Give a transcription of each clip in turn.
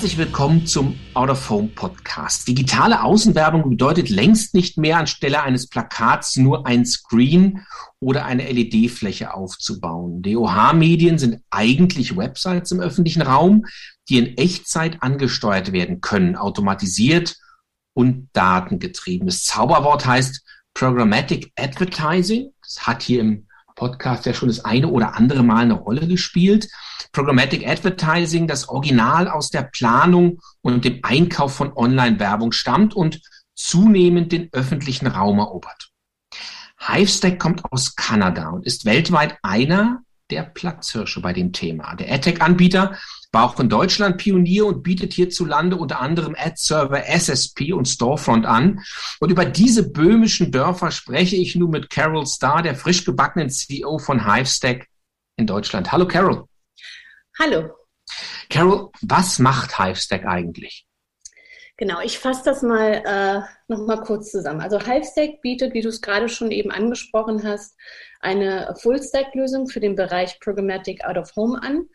Herzlich willkommen zum Out of Home Podcast. Digitale Außenwerbung bedeutet längst nicht mehr anstelle eines Plakats nur ein Screen oder eine LED-Fläche aufzubauen. DOH-Medien sind eigentlich Websites im öffentlichen Raum, die in Echtzeit angesteuert werden können, automatisiert und datengetrieben. Das Zauberwort heißt Programmatic Advertising. Das hat hier im Podcast ja schon das eine oder andere Mal eine Rolle gespielt. Programmatic Advertising, das Original aus der Planung und dem Einkauf von Online-Werbung stammt und zunehmend den öffentlichen Raum erobert. Hivestack kommt aus Kanada und ist weltweit einer der Platzhirsche bei dem Thema. Der AdTech-Anbieter war auch in Deutschland Pionier und bietet hierzulande unter anderem Ad-Server, SSP und Storefront an. Und über diese böhmischen Dörfer spreche ich nun mit Carol Starr, der frisch gebackenen CEO von Hivestack in Deutschland. Hallo Carol. Hallo. Carol, was macht Hivestack eigentlich? Genau, ich fasse das mal äh, nochmal kurz zusammen. Also Hivestack bietet, wie du es gerade schon eben angesprochen hast, eine Full-Stack-Lösung für den Bereich Programmatic Out of Home an.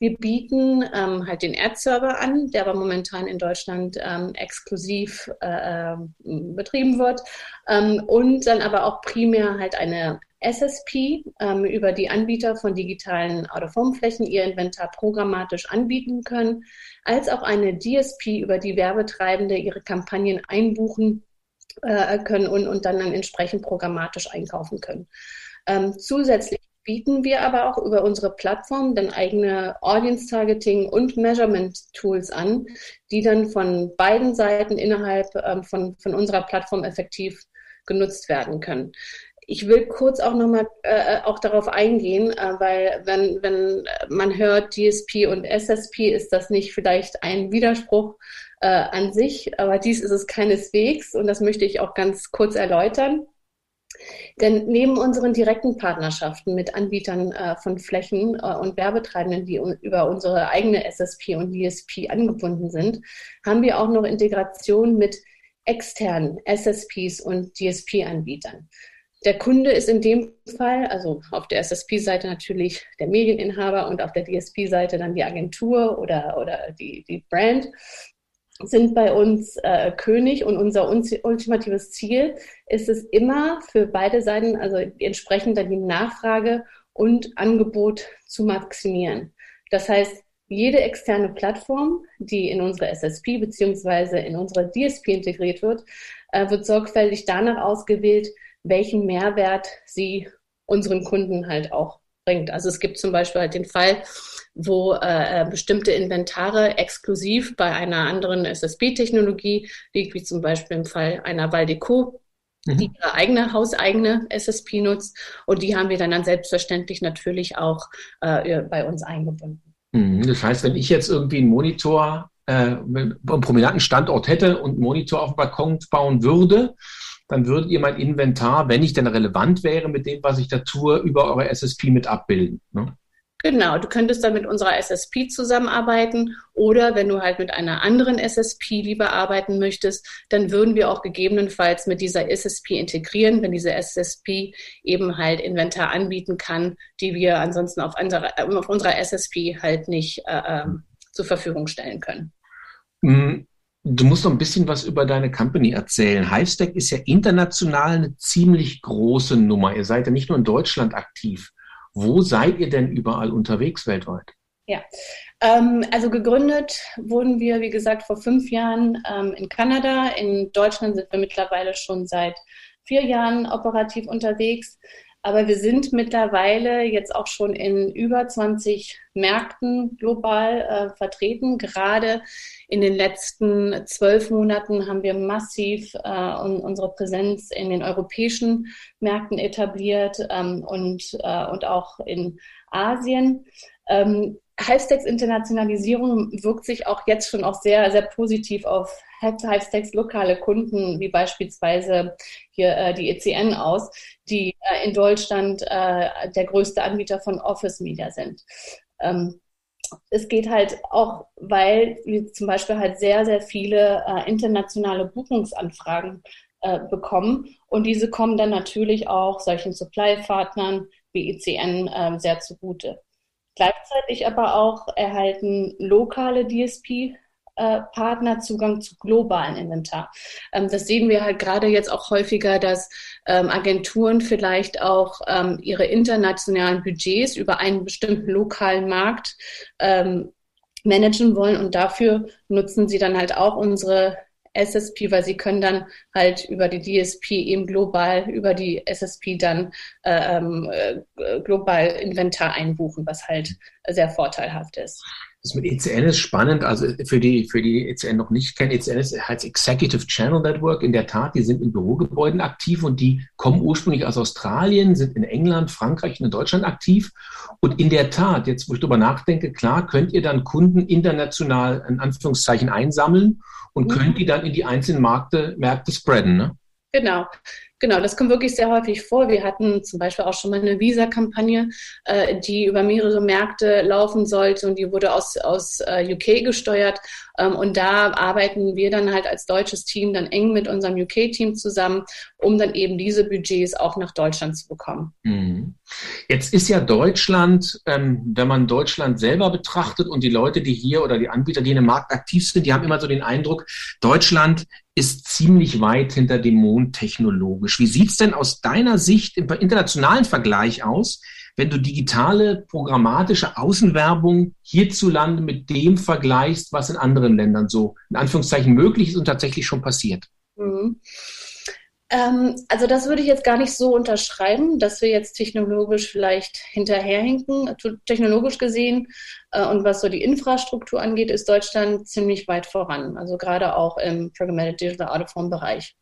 Wir bieten ähm, halt den Ad-Server an, der aber momentan in Deutschland ähm, exklusiv äh, ähm, betrieben wird ähm, und dann aber auch primär halt eine SSP ähm, über die Anbieter von digitalen Out-of-Home-Flächen ihr Inventar programmatisch anbieten können, als auch eine DSP, über die Werbetreibende ihre Kampagnen einbuchen äh, können und, und dann, dann entsprechend programmatisch einkaufen können. Ähm, zusätzlich bieten wir aber auch über unsere Plattform dann eigene Audience Targeting und Measurement Tools an, die dann von beiden Seiten innerhalb ähm, von, von unserer Plattform effektiv genutzt werden können. Ich will kurz auch nochmal äh, auch darauf eingehen, äh, weil wenn, wenn man hört DSP und SSP, ist das nicht vielleicht ein Widerspruch äh, an sich, aber dies ist es keineswegs und das möchte ich auch ganz kurz erläutern. Denn neben unseren direkten Partnerschaften mit Anbietern äh, von Flächen äh, und Werbetreibenden, die über unsere eigene SSP und DSP angebunden sind, haben wir auch noch Integration mit externen SSPs und DSP-Anbietern. Der Kunde ist in dem Fall, also auf der SSP-Seite natürlich der Medieninhaber und auf der DSP-Seite dann die Agentur oder, oder die, die Brand sind bei uns äh, König und unser ultimatives Ziel ist es immer für beide Seiten, also entsprechend dann die Nachfrage und Angebot zu maximieren. Das heißt, jede externe Plattform, die in unsere SSP beziehungsweise in unsere DSP integriert wird, äh, wird sorgfältig danach ausgewählt, welchen Mehrwert sie unseren Kunden halt auch bringt. Also es gibt zum Beispiel halt den Fall, wo äh, bestimmte Inventare exklusiv bei einer anderen SSP-Technologie liegt, wie zum Beispiel im Fall einer Valdeco, mhm. die ihre eigene hauseigene SSP nutzt. Und die haben wir dann, dann selbstverständlich natürlich auch äh, bei uns eingebunden. Mhm. Das heißt, wenn ich jetzt irgendwie einen Monitor, äh, einen prominenten Standort hätte und einen Monitor auf dem Balkon bauen würde, dann würdet ihr mein Inventar, wenn ich denn relevant wäre mit dem, was ich da tue, über eure SSP mit abbilden. Ne? Genau, du könntest dann mit unserer SSP zusammenarbeiten oder wenn du halt mit einer anderen SSP lieber arbeiten möchtest, dann würden wir auch gegebenenfalls mit dieser SSP integrieren, wenn diese SSP eben halt Inventar anbieten kann, die wir ansonsten auf, andere, auf unserer SSP halt nicht äh, ähm, zur Verfügung stellen können. Mm, du musst noch ein bisschen was über deine Company erzählen. Hivestack ist ja international eine ziemlich große Nummer. Ihr seid ja nicht nur in Deutschland aktiv. Wo seid ihr denn überall unterwegs weltweit? Ja, ähm, also gegründet wurden wir, wie gesagt, vor fünf Jahren ähm, in Kanada. In Deutschland sind wir mittlerweile schon seit vier Jahren operativ unterwegs. Aber wir sind mittlerweile jetzt auch schon in über 20 Märkten global äh, vertreten. Gerade in den letzten zwölf Monaten haben wir massiv äh, unsere Präsenz in den europäischen Märkten etabliert ähm, und, äh, und auch in Asien. Ähm, Hivestacks Internationalisierung wirkt sich auch jetzt schon auch sehr, sehr positiv auf Hivestacks lokale Kunden, wie beispielsweise hier äh, die ECN aus, die äh, in Deutschland äh, der größte Anbieter von Office Media sind. Ähm, es geht halt auch, weil wir zum Beispiel halt sehr, sehr viele äh, internationale Buchungsanfragen äh, bekommen und diese kommen dann natürlich auch solchen Supply-Partnern wie ECN äh, sehr zugute. Gleichzeitig aber auch erhalten lokale DSP äh, Partner Zugang zu globalen Inventar. Ähm, das sehen wir halt gerade jetzt auch häufiger, dass ähm, Agenturen vielleicht auch ähm, ihre internationalen Budgets über einen bestimmten lokalen Markt managen wollen und dafür nutzen sie dann halt auch unsere SSP, weil sie können dann halt über die DSP eben global über die SSP dann äh, ähm, äh, global Inventar einbuchen, was halt sehr vorteilhaft ist. Das mit ECN ist spannend. Also für die, für die ECN noch nicht kennen, ECN ist heißt Executive Channel Network. In der Tat, die sind in Bürogebäuden aktiv und die kommen ursprünglich aus Australien, sind in England, Frankreich und in Deutschland aktiv. Und in der Tat, jetzt wo ich darüber nachdenke, klar, könnt ihr dann Kunden international in Anführungszeichen einsammeln und mhm. könnt die dann in die einzelnen Märkte, Märkte spreaden. Ne? Genau. Genau, das kommt wirklich sehr häufig vor. Wir hatten zum Beispiel auch schon mal eine Visa-Kampagne, äh, die über mehrere Märkte laufen sollte und die wurde aus, aus äh, UK gesteuert. Ähm, und da arbeiten wir dann halt als deutsches Team dann eng mit unserem UK-Team zusammen, um dann eben diese Budgets auch nach Deutschland zu bekommen. Mhm. Jetzt ist ja Deutschland, ähm, wenn man Deutschland selber betrachtet und die Leute, die hier oder die Anbieter, die in dem Markt aktiv sind, die haben immer so den Eindruck, Deutschland ist ziemlich weit hinter dem Mond technologisch. Wie sieht es denn aus deiner Sicht im internationalen Vergleich aus, wenn du digitale, programmatische Außenwerbung hierzulande mit dem vergleichst, was in anderen Ländern so in Anführungszeichen möglich ist und tatsächlich schon passiert? Mhm. Ähm, also das würde ich jetzt gar nicht so unterschreiben, dass wir jetzt technologisch vielleicht hinterherhinken. Technologisch gesehen äh, und was so die Infrastruktur angeht, ist Deutschland ziemlich weit voran. Also gerade auch im Programmatic Digital Home Bereich.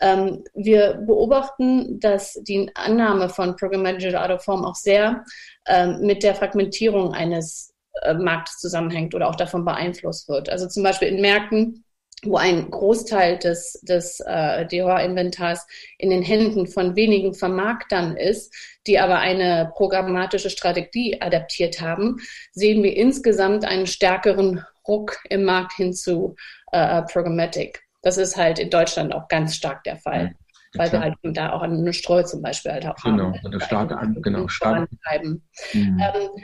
Ähm, wir beobachten, dass die Annahme von Programmatic Digital Home auch sehr ähm, mit der Fragmentierung eines äh, Marktes zusammenhängt oder auch davon beeinflusst wird. Also zum Beispiel in Märkten, wo ein Großteil des, des äh, DOA-Inventars in den Händen von wenigen Vermarktern ist, die aber eine programmatische Strategie adaptiert haben, sehen wir insgesamt einen stärkeren Ruck im Markt hin zu äh, Programmatic. Das ist halt in Deutschland auch ganz stark der Fall weil wir halt da auch eine Streu zum Beispiel halt auch genau, haben. Genau, starke an, genau, starke. Mhm. Ähm,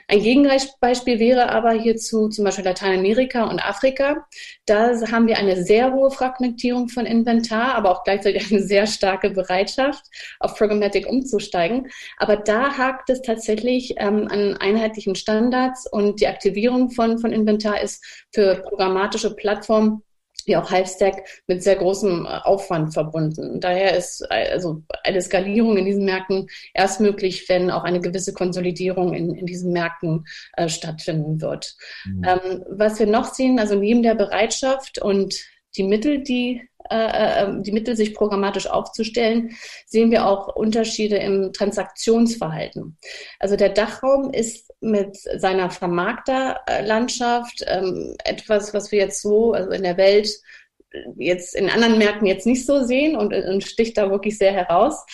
ein Gegenbeispiel wäre aber hierzu zum Beispiel Lateinamerika und Afrika. Da haben wir eine sehr hohe Fragmentierung von Inventar, aber auch gleichzeitig eine sehr starke Bereitschaft, auf Programmatic umzusteigen. Aber da hakt es tatsächlich ähm, an einheitlichen Standards und die Aktivierung von, von Inventar ist für programmatische Plattformen wie auch Halbstack mit sehr großem äh, Aufwand verbunden. Daher ist äh, also eine Skalierung in diesen Märkten erst möglich, wenn auch eine gewisse Konsolidierung in, in diesen Märkten äh, stattfinden wird. Mhm. Ähm, was wir noch sehen, also neben der Bereitschaft und die Mittel, die die Mittel, sich programmatisch aufzustellen, sehen wir auch Unterschiede im Transaktionsverhalten. Also der Dachraum ist mit seiner Vermarkterlandschaft ähm, etwas, was wir jetzt so, also in der Welt jetzt in anderen Märkten jetzt nicht so sehen und, und sticht da wirklich sehr heraus.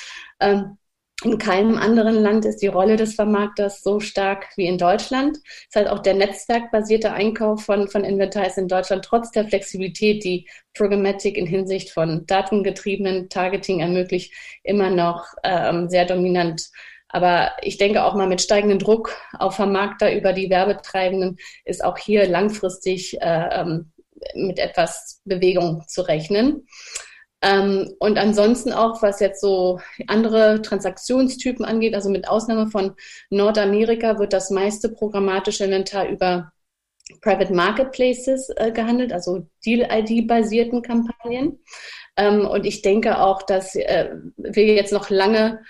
In keinem anderen Land ist die Rolle des Vermarkters so stark wie in Deutschland. Es ist halt auch der netzwerkbasierte Einkauf von, von Inventar ist in Deutschland trotz der Flexibilität, die Programmatic in Hinsicht von datengetriebenen Targeting ermöglicht, immer noch ähm, sehr dominant. Aber ich denke auch mal mit steigendem Druck auf Vermarkter über die Werbetreibenden ist auch hier langfristig äh, ähm, mit etwas Bewegung zu rechnen. Ähm, und ansonsten auch, was jetzt so andere Transaktionstypen angeht, also mit Ausnahme von Nordamerika wird das meiste programmatische Inventar über Private Marketplaces äh, gehandelt, also Deal-ID-basierten Kampagnen. Ähm, und ich denke auch, dass äh, wir jetzt noch lange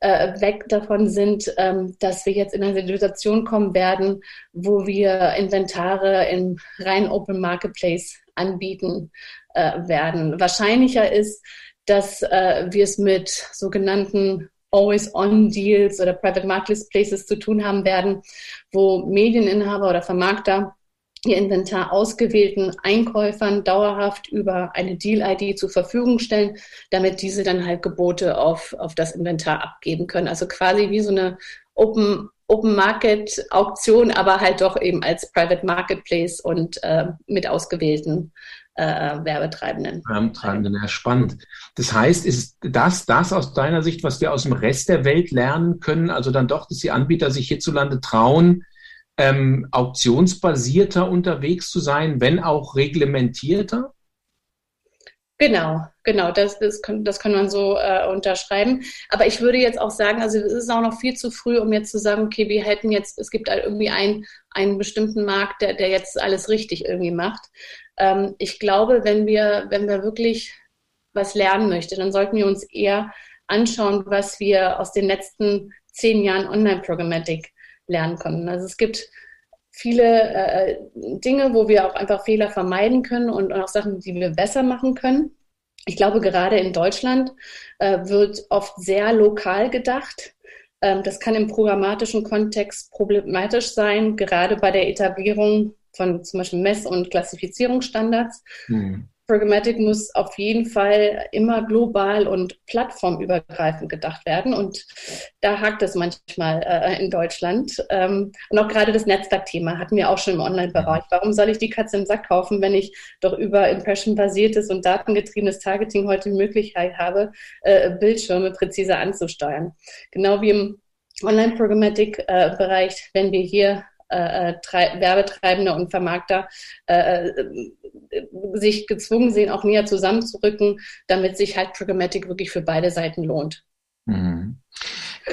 äh, weg davon sind, ähm, dass wir jetzt in eine Situation kommen werden, wo wir Inventare im rein Open Marketplace anbieten äh, werden. Wahrscheinlicher ist, dass äh, wir es mit sogenannten Always-on-Deals oder Private Marketplaces zu tun haben werden, wo Medieninhaber oder Vermarkter ihr Inventar ausgewählten Einkäufern dauerhaft über eine Deal-ID zur Verfügung stellen, damit diese dann halt Gebote auf, auf das Inventar abgeben können. Also quasi wie so eine Open, Open Market Auktion, aber halt doch eben als Private Marketplace und äh, mit ausgewählten äh, Werbetreibenden. Werbetreibenden, ja, spannend. Das heißt, ist das das aus deiner Sicht, was wir aus dem Rest der Welt lernen können? Also dann doch, dass die Anbieter sich hierzulande trauen, ähm, auktionsbasierter unterwegs zu sein, wenn auch reglementierter? Genau, genau, das, das, kann, das kann man so äh, unterschreiben. Aber ich würde jetzt auch sagen, also es ist auch noch viel zu früh, um jetzt zu sagen, okay, wir hätten jetzt, es gibt halt irgendwie einen, einen bestimmten Markt, der, der jetzt alles richtig irgendwie macht. Ähm, ich glaube, wenn wir, wenn wir wirklich was lernen möchten, dann sollten wir uns eher anschauen, was wir aus den letzten zehn Jahren Online-Programmatic lernen konnten. Also es gibt viele äh, Dinge, wo wir auch einfach Fehler vermeiden können und, und, auch Sachen, die wir besser machen können. Ich glaube, gerade in Deutschland äh, wird oft sehr lokal gedacht. Ähm, das kann im programmatischen Kontext problematisch sein, gerade bei der Etablierung von zum Beispiel Mess- und Klassifizierungsstandards. Mhm. Programmatic muss auf jeden Fall immer global und plattformübergreifend gedacht werden. Und da hakt es manchmal äh, in Deutschland. Ähm, und auch gerade das Netzwerkthema hatten wir auch schon im Online-Bereich. Warum soll ich die Katze im Sack kaufen, wenn ich doch über Impression-basiertes und datengetriebenes Targeting heute die Möglichkeit habe, äh, Bildschirme präziser anzusteuern? Genau wie im Online-Programmatic-Bereich, äh, wenn wir hier äh, äh Werbetreibende und Vermarkter äh, äh, sich gezwungen sehen, auch näher zusammenzurücken, damit sich halt Programmatic wirklich für beide Seiten lohnt. Mhm.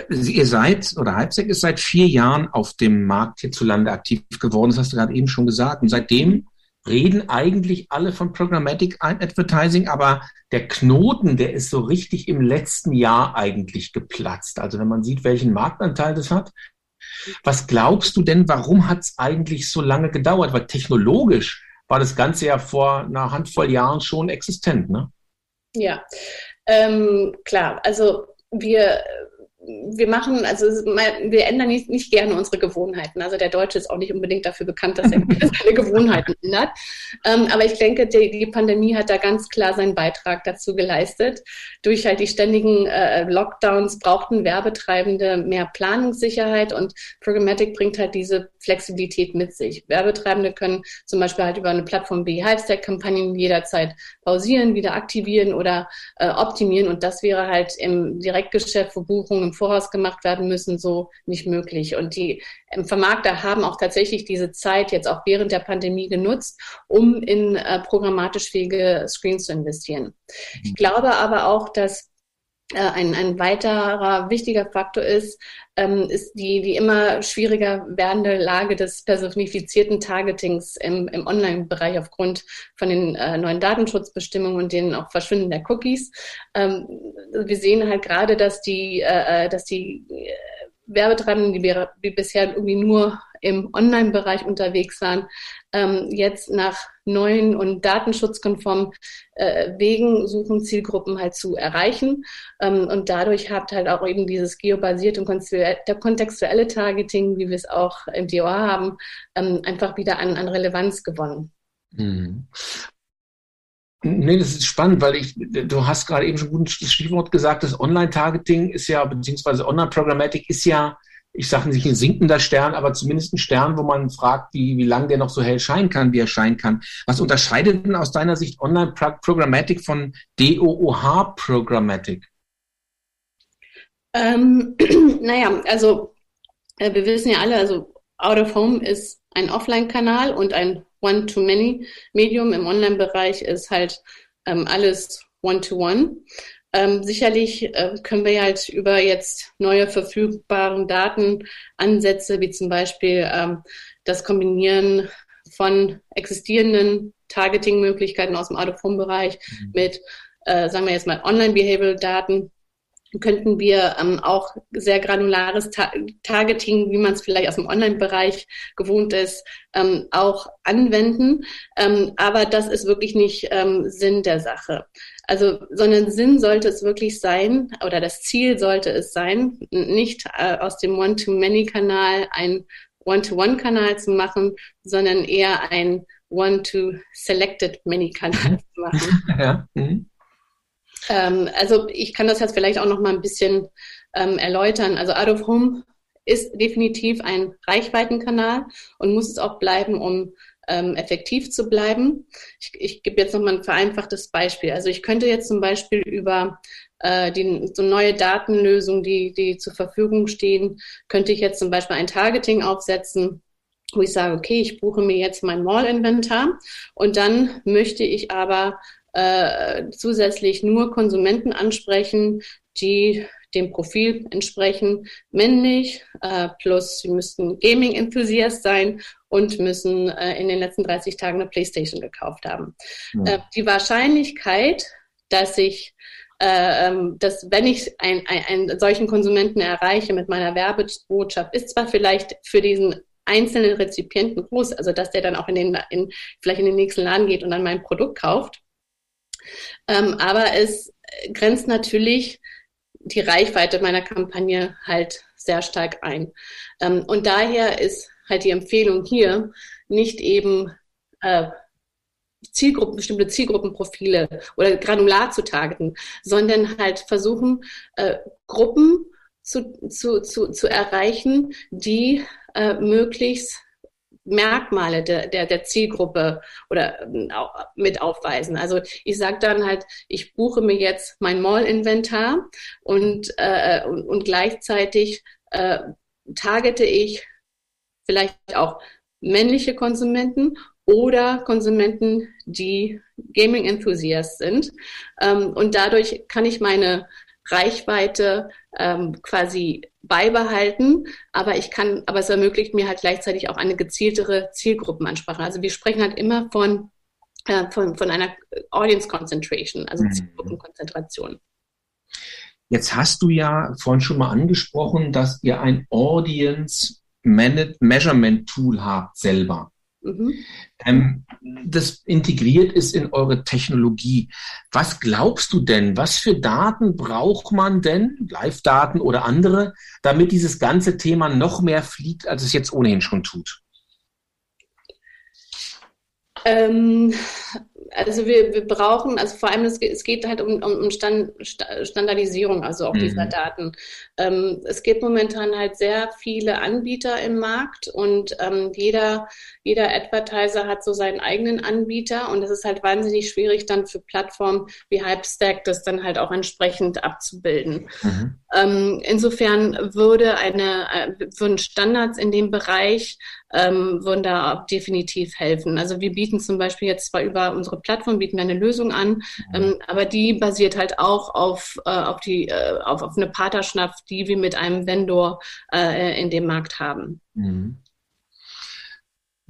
Ihr seid, oder Halbsec ist seit vier Jahren auf dem Markt hierzulande aktiv geworden, das hast du gerade eben schon gesagt. Und seitdem reden eigentlich alle von Programmatic Advertising, aber der Knoten, der ist so richtig im letzten Jahr eigentlich geplatzt. Also wenn man sieht, welchen Marktanteil das hat, was glaubst du denn, warum hat es eigentlich so lange gedauert? Weil technologisch war das Ganze ja vor einer Handvoll Jahren schon existent, ne? Ja, ähm, klar. Also wir wir machen, also wir ändern nicht, nicht, gerne unsere Gewohnheiten. Also der Deutsche ist auch nicht unbedingt dafür bekannt, dass er seine Gewohnheiten ändert. Ähm, aber ich denke, die, die, Pandemie hat da ganz klar seinen Beitrag dazu geleistet. Durch halt die ständigen äh, Lockdowns brauchten Werbetreibende mehr Planungssicherheit und Programmatic bringt halt diese Flexibilität mit sich. Werbetreibende können zum Beispiel halt über eine Plattform wie Hivestack-Kampagnen jederzeit pausieren, wieder aktivieren oder äh, optimieren und das wäre halt im Direktgeschäft, wo Buchungen im Voraus gemacht werden müssen, so nicht möglich. Und die ähm, Vermarkter haben auch tatsächlich diese Zeit jetzt auch während der Pandemie genutzt, um in äh, programmatisch fähige Screens zu investieren. Ich glaube aber auch, dass ein, ein weiterer wichtiger Faktor ist, ähm, ist die, die immer schwieriger werdende Lage des personifizierten Targetings im, im Online-Bereich aufgrund von den äh, neuen Datenschutzbestimmungen und den auch Verschwinden der Cookies. Ähm, wir sehen halt gerade, dass die, äh, äh dass die äh, Werbetreibenden, die, die bisher irgendwie nur im Online-Bereich unterwegs waren, ähm, jetzt nach neuen und datenschutzkonformen äh, Wegen suchen, Zielgruppen halt zu erreichen. Ähm, und dadurch hat halt auch eben dieses geobasierte und kontextuelle Targeting, wie wir es auch im DOA haben, ähm, einfach wieder an, an Relevanz gewonnen. Mhm. Nee, das ist spannend, weil ich, du hast gerade eben schon gut das Stichwort gesagt, das Online-Targeting ist ja, beziehungsweise Online-Programmatic ist ja ich sage nicht ein sinkender Stern, aber zumindest ein Stern, wo man fragt, wie, wie lange der noch so hell scheinen kann, wie er scheinen kann. Was unterscheidet denn aus deiner Sicht Online-Programmatic von DOOH-Programmatic? Ähm, naja, also äh, wir wissen ja alle, also Out of Home ist ein Offline-Kanal und ein One-to-Many-Medium. Im Online-Bereich ist halt ähm, alles One-to-One. Ähm, sicherlich äh, können wir halt über jetzt neue verfügbaren Datenansätze, wie zum Beispiel ähm, das Kombinieren von existierenden Targeting-Möglichkeiten aus dem Out-of-Home-Bereich mhm. mit, äh, sagen wir jetzt mal, Online-Behavioral-Daten, könnten wir ähm, auch sehr granulares Ta Targeting, wie man es vielleicht aus dem Online-Bereich gewohnt ist, ähm, auch anwenden. Ähm, aber das ist wirklich nicht ähm, Sinn der Sache. Also, sondern Sinn sollte es wirklich sein, oder das Ziel sollte es sein, nicht äh, aus dem One-to-Many-Kanal ein One-to-One-Kanal zu machen, sondern eher ein One-to-Selected-Many-Kanal zu machen. Ja. Mhm. Ähm, also ich kann das jetzt vielleicht auch noch mal ein bisschen ähm, erläutern. Also Out of Home ist definitiv ein Reichweitenkanal und muss es auch bleiben, um ähm, effektiv zu bleiben. Ich, ich gebe jetzt nochmal ein vereinfachtes Beispiel. Also ich könnte jetzt zum Beispiel über äh, die, so neue Datenlösungen, die, die zur Verfügung stehen, könnte ich jetzt zum Beispiel ein Targeting aufsetzen wo ich sage, okay, ich buche mir jetzt mein Mall-Inventar und dann möchte ich aber äh, zusätzlich nur Konsumenten ansprechen, die dem Profil entsprechen, männlich, äh, plus sie müssten Gaming-Enthusiast sein und müssen äh, in den letzten 30 Tagen eine Playstation gekauft haben. Ja. Äh, die Wahrscheinlichkeit, dass ich äh, ähm, dass wenn ich ein, ein, einen solchen Konsumenten erreiche mit meiner Werbebotschaft, ist zwar vielleicht für diesen einzelnen Rezipienten groß, also dass der dann auch in den, in, vielleicht in den nächsten Laden geht und dann mein Produkt kauft. Ähm, aber es grenzt natürlich die Reichweite meiner Kampagne halt sehr stark ein. Ähm, und daher ist halt die Empfehlung hier, nicht eben äh, Zielgruppen, bestimmte Zielgruppenprofile oder granular zu targeten, sondern halt versuchen, äh, Gruppen zu, zu, zu, zu erreichen, die äh, möglichst Merkmale der, der, der Zielgruppe oder äh, mit aufweisen. Also ich sage dann halt, ich buche mir jetzt mein Mall-Inventar und, äh, und, und gleichzeitig äh, targete ich vielleicht auch männliche Konsumenten oder Konsumenten, die Gaming-Enthusiast sind. Ähm, und dadurch kann ich meine Reichweite ähm, quasi beibehalten, aber ich kann, aber es ermöglicht mir halt gleichzeitig auch eine gezieltere Zielgruppenansprache. Also wir sprechen halt immer von, äh, von, von einer Audience Concentration, also mhm. Zielgruppenkonzentration. Jetzt hast du ja vorhin schon mal angesprochen, dass ihr ein Audience Measurement Tool habt selber. Mhm. Ähm, das integriert ist in eure Technologie. Was glaubst du denn? Was für Daten braucht man denn, Live-Daten oder andere, damit dieses ganze Thema noch mehr fliegt, als es jetzt ohnehin schon tut? Ähm, also wir, wir brauchen, also vor allem es, es geht halt um, um Stand, Standardisierung, also auch mhm. dieser Daten. Ähm, es gibt momentan halt sehr viele Anbieter im Markt und ähm, jeder, jeder Advertiser hat so seinen eigenen Anbieter und es ist halt wahnsinnig schwierig dann für Plattformen wie Hypestack das dann halt auch entsprechend abzubilden. Mhm. Ähm, insofern würde eine, äh, würden Standards in dem Bereich ähm, würden da definitiv helfen. Also wir bieten zum Beispiel jetzt zwar über unsere Plattform bieten wir eine Lösung an, mhm. ähm, aber die basiert halt auch auf, äh, auf, die, äh, auf, auf eine Partnerschaft, die wir mit einem Vendor äh, in dem Markt haben. Mhm.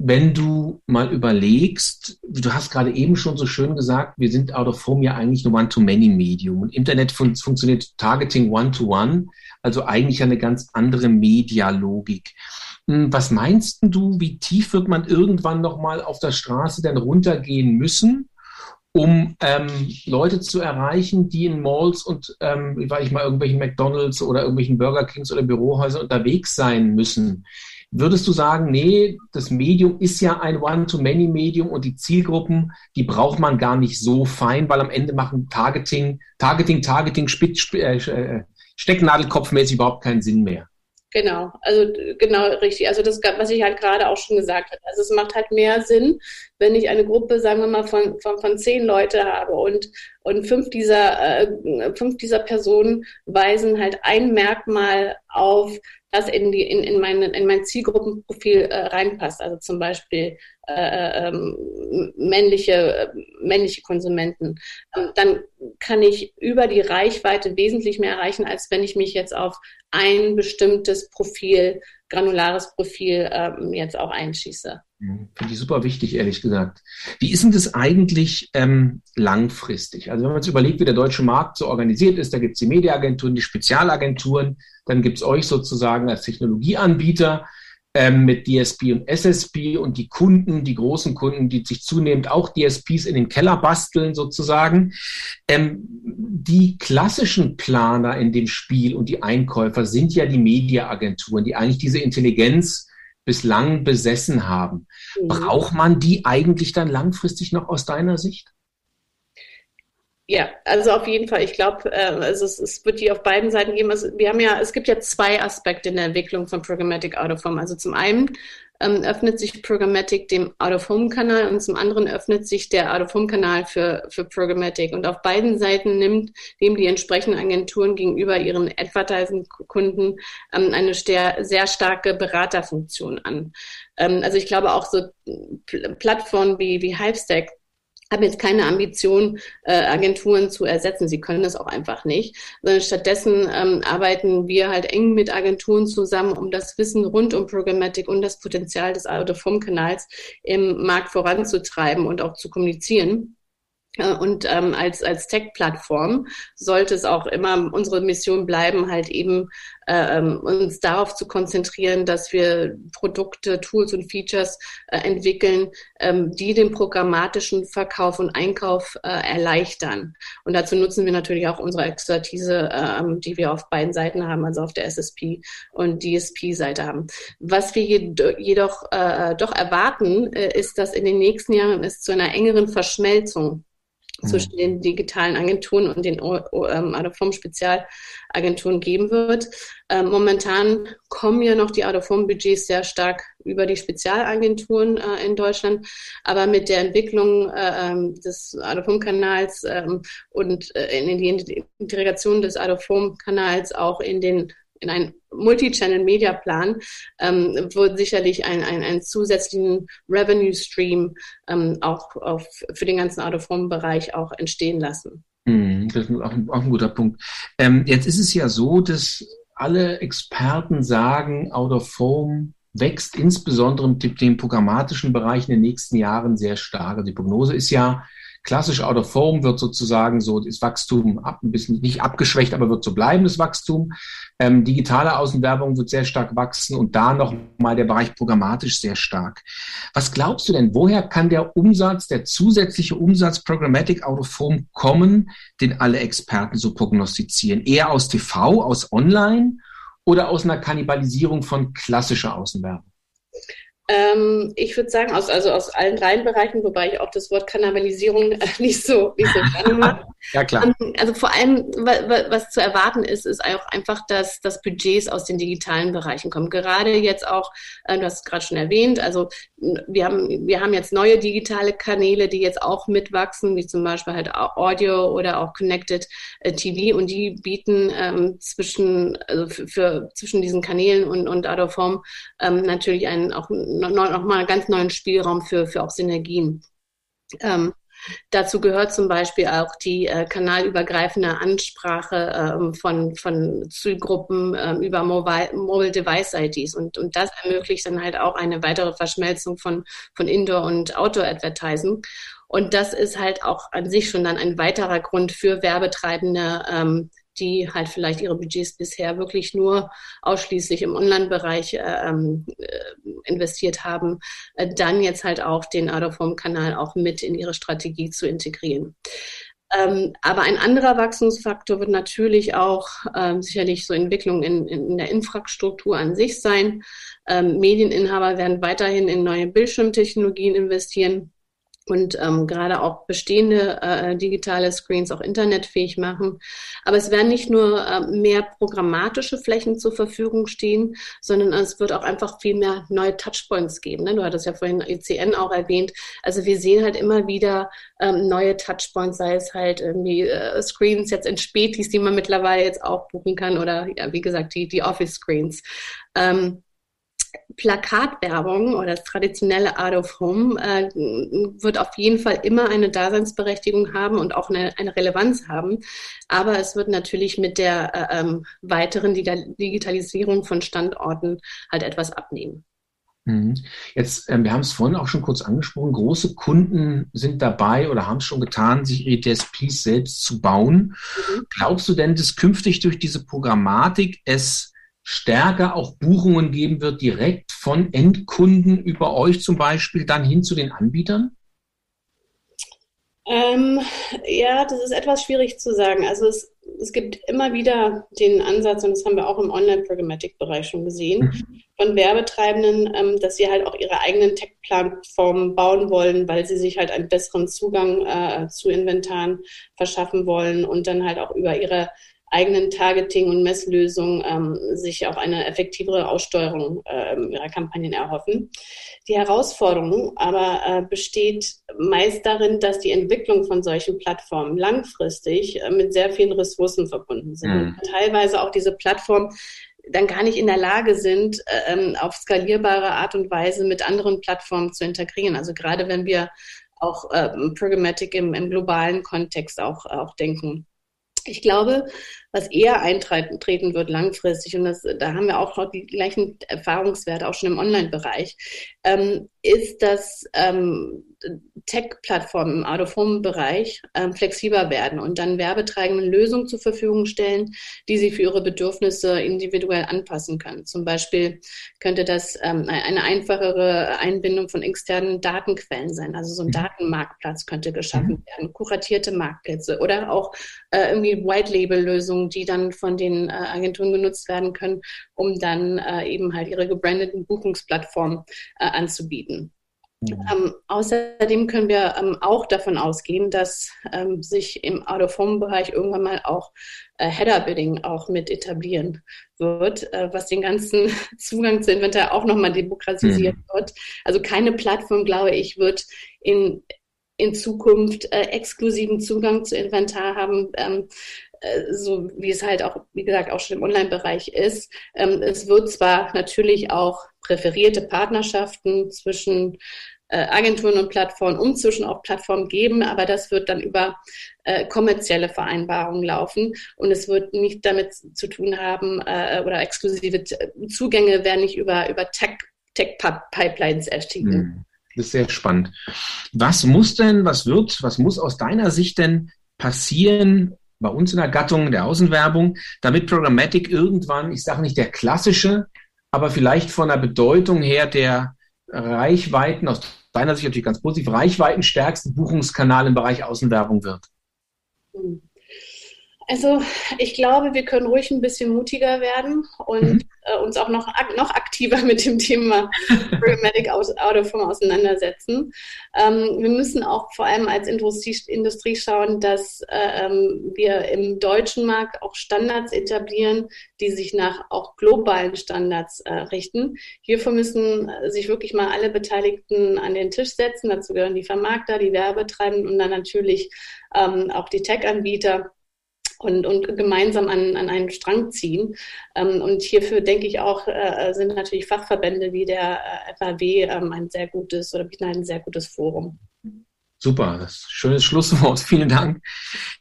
Wenn du mal überlegst, du hast gerade eben schon so schön gesagt, wir sind out of home ja eigentlich ein One-to-Many-Medium und Internet fun funktioniert Targeting One-to-One, -one, also eigentlich eine ganz andere Medialogik. Hm, was meinst du, wie tief wird man irgendwann nochmal auf der Straße denn runtergehen müssen, um ähm, Leute zu erreichen, die in Malls und, ähm, wie war ich mal, irgendwelchen McDonalds oder irgendwelchen Burger Kings oder Bürohäusern unterwegs sein müssen? Würdest du sagen, nee, das Medium ist ja ein One-to-Many-Medium und die Zielgruppen, die braucht man gar nicht so fein, weil am Ende machen Targeting, Targeting, Targeting, Spitz, äh, äh Stecknadelkopfmäßig überhaupt keinen Sinn mehr. Genau, also genau richtig. Also das, was ich halt gerade auch schon gesagt habe. Also es macht halt mehr Sinn, wenn ich eine Gruppe, sagen wir mal, von, von, von zehn Leute habe und, und fünf dieser, äh, fünf dieser Personen weisen halt ein Merkmal auf, das in, die, in, in, meine, in mein Zielgruppenprofil äh, reinpasst. Also zum Beispiel äh, ähm, männliche, männliche Konsumenten. Ähm, dann kann ich über die Reichweite wesentlich mehr erreichen, als wenn ich mich jetzt auf ein bestimmtes Profil, granulares Profil ähm, jetzt auch einschieße. Mhm. Finde ich super wichtig, ehrlich gesagt. Wie ist denn das eigentlich ähm, langfristig? Also wenn man sich überlegt, wie der deutsche Markt so organisiert ist, da gibt es die Mediaagenturen, die Spezialagenturen, dann gibt es euch sozusagen als Technologieanbieter ähm, mit DSP und SSP und die Kunden, die großen Kunden, die sich zunehmend auch DSPs in den Keller basteln sozusagen. Ähm, die klassischen Planer in dem Spiel und die Einkäufer sind ja die Mediaagenturen, die eigentlich diese Intelligenz bislang besessen haben. Mhm. Braucht man die eigentlich dann langfristig noch aus deiner Sicht? Ja, also auf jeden Fall. Ich glaube, äh, also es, es, wird die auf beiden Seiten geben. Also wir haben ja, es gibt ja zwei Aspekte in der Entwicklung von Programmatic Out of Home. Also zum einen ähm, öffnet sich Programmatic dem Out-of-Home-Kanal und zum anderen öffnet sich der Out-of-Home-Kanal für, für Programmatic. Und auf beiden Seiten nimmt, nehmen die entsprechenden Agenturen gegenüber ihren Advertising-Kunden ähm, eine sehr, sehr starke Beraterfunktion an. Ähm, also ich glaube auch so Plattformen wie, wie Hivestack haben jetzt keine Ambition, äh, Agenturen zu ersetzen. Sie können das auch einfach nicht. Sondern stattdessen ähm, arbeiten wir halt eng mit Agenturen zusammen, um das Wissen rund um Programmatic und das Potenzial des Out-of-Home-Kanals im Markt voranzutreiben und auch zu kommunizieren. Äh, und ähm, als, als Tech-Plattform sollte es auch immer unsere Mission bleiben, halt eben äh, ähm, uns darauf zu konzentrieren, dass wir Produkte, Tools und Features äh, entwickeln, ähm, die den programmatischen Verkauf und Einkauf äh, erleichtern. Und dazu nutzen wir natürlich auch unsere Expertise, äh, die wir auf beiden Seiten haben, also auf der SSP und DSP-Seite haben. Was wir jedoch äh, doch erwarten, äh, ist, dass in den nächsten Jahren es zu einer engeren Verschmelzung zwischen den digitalen Agenturen und den ähm, Out-of-Home-Spezialagenturen geben wird. Ähm, momentan kommen ja noch die Out-of-Home-Budgets sehr stark über die Spezialagenturen äh, in Deutschland, aber mit der Entwicklung äh, ähm, des Out-of-Home-Kanals ähm, und äh, in die Integration des Out-of-Home-Kanals auch in den in einen Multi-Channel-Media-Plan ähm, wird sicherlich ein, ein, ein zusätzlichen Revenue-Stream ähm, auch auf, für den ganzen Out-of-Home-Bereich auch entstehen lassen. Hm, das ist auch ein, auch ein guter Punkt. Ähm, jetzt ist es ja so, dass alle Experten sagen, Out-of-Home wächst insbesondere im dem programmatischen Bereich in den nächsten Jahren sehr stark. Die Prognose ist ja, Klassisch out of home wird sozusagen so das Wachstum ab, ein bisschen nicht abgeschwächt, aber wird so bleiben, das Wachstum. Ähm, digitale Außenwerbung wird sehr stark wachsen und da noch mal der Bereich programmatisch sehr stark. Was glaubst du denn, woher kann der Umsatz, der zusätzliche Umsatz Programmatic out of home kommen, den alle Experten so prognostizieren? Eher aus TV, aus Online oder aus einer Kannibalisierung von klassischer Außenwerbung? Ähm, ich würde sagen, aus, also aus allen drei Bereichen, wobei ich auch das Wort Kannibalisierung äh, nicht so, nicht so. ja, klar. Ähm, also vor allem, was zu erwarten ist, ist auch einfach, dass, dass Budgets aus den digitalen Bereichen kommen. Gerade jetzt auch, äh, du hast es gerade schon erwähnt, also wir haben, wir haben jetzt neue digitale Kanäle, die jetzt auch mitwachsen, wie zum Beispiel halt Audio oder auch Connected äh, TV und die bieten ähm, zwischen, also für, für, zwischen diesen Kanälen und, und Out of Home ähm, natürlich einen auch noch, mal einen ganz neuen Spielraum für, für auch Synergien. Ähm, Dazu gehört zum Beispiel auch die äh, kanalübergreifende Ansprache ähm, von, von Zielgruppen ähm, über Mobile, Mobile Device IDs. Und, und das ermöglicht dann halt auch eine weitere Verschmelzung von, von Indoor- und Outdoor-Advertising. Und das ist halt auch an sich schon dann ein weiterer Grund für Werbetreibende, ähm, die halt vielleicht ihre Budgets bisher wirklich nur ausschließlich im Online-Bereich äh, ähm, äh, investiert haben, äh, dann jetzt halt auch den Out-of-Home-Kanal auch mit in ihre Strategie zu integrieren. Ähm, aber ein anderer Wachstumsfaktor wird natürlich auch ähm, sicherlich so Entwicklungen in, in, der Infrastruktur an sich sein. Ähm, Medieninhaber werden weiterhin in neue Bildschirmtechnologien investieren und ähm, gerade auch bestehende äh, digitale Screens auch internetfähig machen. Aber es werden nicht nur äh, mehr programmatische Flächen zur Verfügung stehen, sondern es wird auch einfach viel mehr neue Touchpoints geben. Ne? Du hattest ja vorhin ECN auch erwähnt. Also wir sehen halt immer wieder ähm, neue Touchpoints, sei es halt irgendwie äh, Screens jetzt in Spätis, die man mittlerweile jetzt auch buchen kann oder ja, wie gesagt, die, die Office Screens. Ähm, Plakatwerbung oder das traditionelle Art of Home äh, wird auf jeden Fall immer eine Daseinsberechtigung haben und auch eine, eine Relevanz haben. Aber es wird natürlich mit der äh, ähm, weiteren Digitalisierung von Standorten halt etwas abnehmen. Mhm. Jetzt, äh, wir haben es vorhin auch schon kurz angesprochen, große Kunden sind dabei oder haben es schon getan, sich ihre DSPs selbst zu bauen. Mhm. Glaubst du denn, dass künftig durch diese Programmatik es stärker auch Buchungen geben wird, direkt von Endkunden über euch zum Beispiel dann hin zu den Anbietern? Ähm, ja, das ist etwas schwierig zu sagen. Also es, es gibt immer wieder den Ansatz, und das haben wir auch im Online-Programmatic-Bereich schon gesehen, mhm. von Werbetreibenden, ähm, dass sie halt auch ihre eigenen Tech-Plattformen bauen wollen, weil sie sich halt einen besseren Zugang äh, zu Inventaren verschaffen wollen und dann halt auch über ihre eigenen Targeting- und Messlösungen ähm, sich auch eine effektivere Aussteuerung äh, ihrer Kampagnen erhoffen. Die Herausforderung aber äh, besteht meist darin, dass die Entwicklung von solchen Plattformen langfristig äh, mit sehr vielen Ressourcen verbunden sind. Mhm. Teilweise auch diese Plattformen dann gar nicht in der Lage sind, äh, ähm, auf skalierbare Art und Weise mit anderen Plattformen zu integrieren. Also gerade wenn wir auch ähm, Programmatic im, im globalen Kontext auch, auch denken. Ich glaube, was eher eintreten wird langfristig, und das, da haben wir auch noch die gleichen Erfahrungswerte auch schon im Online-Bereich, ähm, ist, dass ähm, Tech-Plattformen im Out-of-Home-Bereich ähm, flexibler werden und dann Werbetreibenden Lösungen zur Verfügung stellen, die sie für ihre Bedürfnisse individuell anpassen können. Zum Beispiel könnte das ähm, eine einfachere Einbindung von externen Datenquellen sein. Also so ein mhm. Datenmarktplatz könnte geschaffen mhm. werden, kuratierte Marktplätze oder auch äh, irgendwie White-Label-Lösungen, die dann von den äh, Agenturen genutzt werden können, um dann äh, eben halt ihre gebrandeten Buchungsplattformen äh, anzubieten. Mhm. Ähm, außerdem können wir ähm, auch davon ausgehen, dass ähm, sich im Out-of-Home-Bereich irgendwann mal auch äh, Header-Bidding auch mit etablieren wird, äh, was den ganzen Zugang zu Inventar auch nochmal demokratisiert mhm. wird. Also keine Plattform, glaube ich, wird in, in Zukunft äh, exklusiven Zugang zu Inventar haben. Ähm, äh, so wie es halt auch, wie gesagt, auch schon im Online-Bereich ist. Ähm, es wird zwar natürlich auch präferierte Partnerschaften zwischen äh, Agenturen und Plattformen und zwischen auch Plattformen geben, aber das wird dann über äh, kommerzielle Vereinbarungen laufen und es wird nicht damit zu tun haben äh, oder exklusive Zugänge werden nicht über, über Tech-Pipelines Tech erschienen. Hm, das ist sehr spannend. Was muss denn, was wird, was muss aus deiner Sicht denn passieren, bei uns in der Gattung der Außenwerbung, damit Programmatic irgendwann, ich sage nicht der klassische, aber vielleicht von der Bedeutung her der Reichweiten, aus deiner Sicht natürlich ganz positiv, reichweitenstärksten Buchungskanal im Bereich Außenwerbung wird? Hm. Also ich glaube, wir können ruhig ein bisschen mutiger werden und mhm. äh, uns auch noch, noch aktiver mit dem Thema of Home auseinandersetzen. Ähm, wir müssen auch vor allem als Industrie, Industrie schauen, dass äh, ähm, wir im deutschen Markt auch Standards etablieren, die sich nach auch globalen Standards äh, richten. Hierfür müssen äh, sich wirklich mal alle Beteiligten an den Tisch setzen. Dazu gehören die Vermarkter, die Werbetreibenden und dann natürlich ähm, auch die Tech-Anbieter und, und gemeinsam an, an einen Strang ziehen. Ähm, und hierfür denke ich auch, äh, sind natürlich Fachverbände wie der äh, FAW ähm, ein sehr gutes oder bieten ein sehr gutes Forum. Super, das ist ein schönes Schlusswort. Vielen Dank.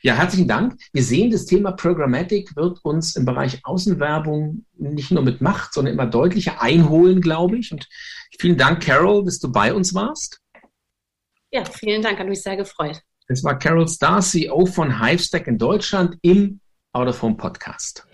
Ja, herzlichen Dank. Wir sehen, das Thema Programmatic wird uns im Bereich Außenwerbung nicht nur mit Macht, sondern immer deutlicher einholen, glaube ich. Und vielen Dank, Carol, dass du bei uns warst. Ja, vielen Dank, hat mich sehr gefreut. Das war Carol Starr, CEO von Hivestack in Deutschland im Out of Home Podcast.